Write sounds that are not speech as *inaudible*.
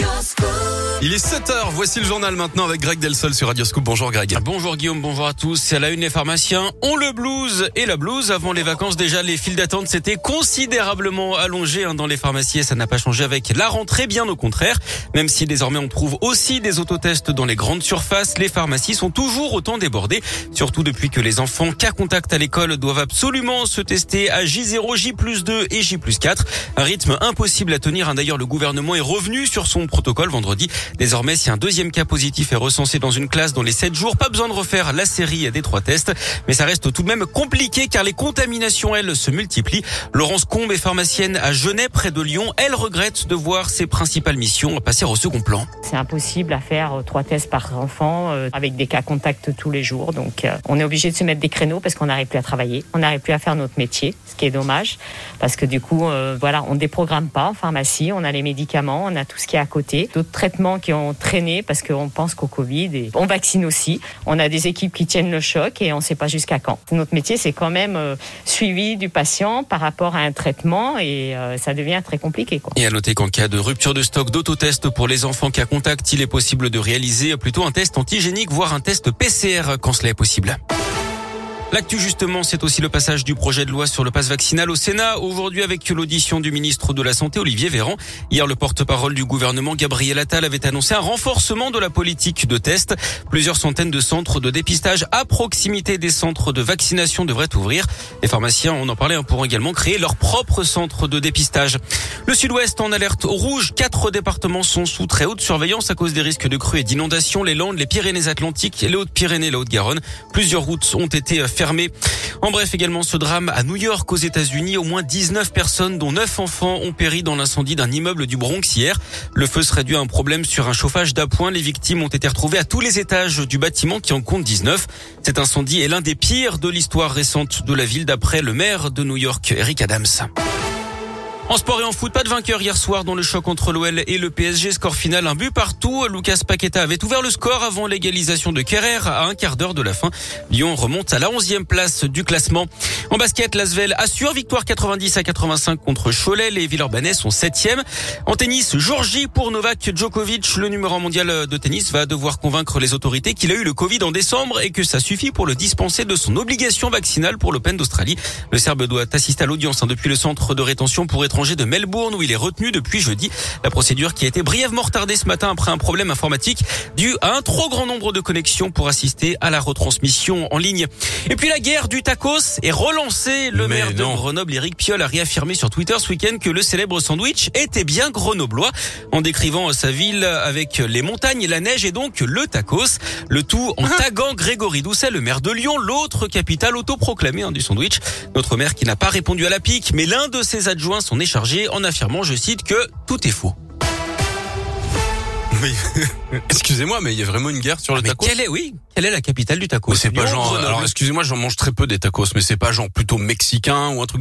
your school. Il est 7h, voici le journal maintenant avec Greg Delsol sur Radio Scoop. Bonjour Greg. Bonjour Guillaume, bonjour à tous. C'est à la une, les pharmaciens ont le blues et la blouse. Avant les vacances, déjà, les files d'attente s'étaient considérablement allongées hein, dans les pharmacies et ça n'a pas changé avec la rentrée, bien au contraire. Même si désormais on trouve aussi des autotests dans les grandes surfaces, les pharmacies sont toujours autant débordées. Surtout depuis que les enfants cas contact à l'école doivent absolument se tester à J0, J 2 et J 4. Un rythme impossible à tenir. Hein. D'ailleurs, le gouvernement est revenu sur son protocole vendredi. Désormais, si un deuxième cas positif est recensé dans une classe dans les 7 jours, pas besoin de refaire la série des trois tests. Mais ça reste tout de même compliqué car les contaminations, elles, se multiplient. Laurence Combe est pharmacienne à Genève, près de Lyon. Elle regrette de voir ses principales missions passer au second plan. C'est impossible à faire euh, trois tests par enfant euh, avec des cas contacts tous les jours. Donc, euh, on est obligé de se mettre des créneaux parce qu'on n'arrive plus à travailler. On n'arrive plus à faire notre métier, ce qui est dommage parce que du coup, voilà, on déprogramme pas en pharmacie. On a les médicaments, on a tout ce qui est à côté. D'autres traitements qui ont traîné parce qu'on pense qu'au Covid et on vaccine aussi. On a des équipes qui tiennent le choc et on ne sait pas jusqu'à quand. Notre métier, c'est quand même euh, suivi du patient par rapport à un traitement et euh, ça devient très compliqué. Et à noter qu'en cas de rupture de stock d'autotest pour les enfants qui a contact, il est possible de réaliser plutôt un test antigénique, voire un test PCR quand cela est possible. L'actu justement, c'est aussi le passage du projet de loi sur le passe vaccinal au Sénat. Aujourd'hui, avec l'audition du ministre de la Santé, Olivier Véran. Hier, le porte-parole du gouvernement, Gabriel Attal, avait annoncé un renforcement de la politique de test. Plusieurs centaines de centres de dépistage à proximité des centres de vaccination devraient ouvrir. Les pharmaciens, on en parlait, hein, pourront également créer leur propre centre de dépistage. Le sud-ouest en alerte rouge. Quatre départements sont sous très haute surveillance à cause des risques de crues et d'inondations. Les Landes, les Pyrénées-Atlantiques, les Hautes-Pyrénées, la Haute-Garonne. Plusieurs routes ont été En bref, également ce drame à New York aux États-Unis. Au moins 19 personnes, dont 9 enfants, ont péri dans l'incendie d'un immeuble du Bronx hier. Le feu serait dû à un problème sur un chauffage d'appoint. Les victimes ont été retrouvées à tous les étages du bâtiment qui en compte 19. Cet incendie est l'un des pires de l'histoire récente de la ville d'après le maire de New York, Eric Adams. En sport et en foot, pas de vainqueur hier soir dans le choc entre l'OL et le PSG. Score final, un but partout. Lucas Paqueta avait ouvert le score avant l'égalisation de Kerrer à un quart d'heure de la fin. Lyon remonte à la onzième place du classement. En basket, Lasvel assure victoire 90 à 85 contre Cholet. Les Villeurbanais sont septième. En tennis, jour J pour Novak Djokovic. Le numéro mondial de tennis va devoir convaincre les autorités qu'il a eu le Covid en décembre et que ça suffit pour le dispenser de son obligation vaccinale pour l'Open d'Australie. Le Serbe doit assister à l'audience hein, depuis le centre de rétention pour être de Melbourne où il est retenu depuis jeudi. La procédure qui a été brièvement retardée ce matin après un problème informatique dû à un trop grand nombre de connexions pour assister à la retransmission en ligne. Et puis la guerre du tacos est relancée. Le maire de Grenoble, Éric Piolle, a réaffirmé sur Twitter ce week-end que le célèbre sandwich était bien grenoblois en décrivant sa ville avec les montagnes, la neige et donc le tacos. Le tout en ah. taguant Grégory Doucet, le maire de Lyon, l'autre capitale autoproclamée hein, du sandwich. Notre maire qui n'a pas répondu à la pique, mais l'un de ses adjoints s'en est chargé en affirmant, je cite, que tout est faux. *laughs* Excusez-moi, mais il y a vraiment une guerre sur le ah, tacos. Quelle est, oui, quelle est la capitale du tacos? C'est pas genre. Alors, excusez-moi, j'en mange très peu des tacos, mais c'est pas genre plutôt mexicain ou un truc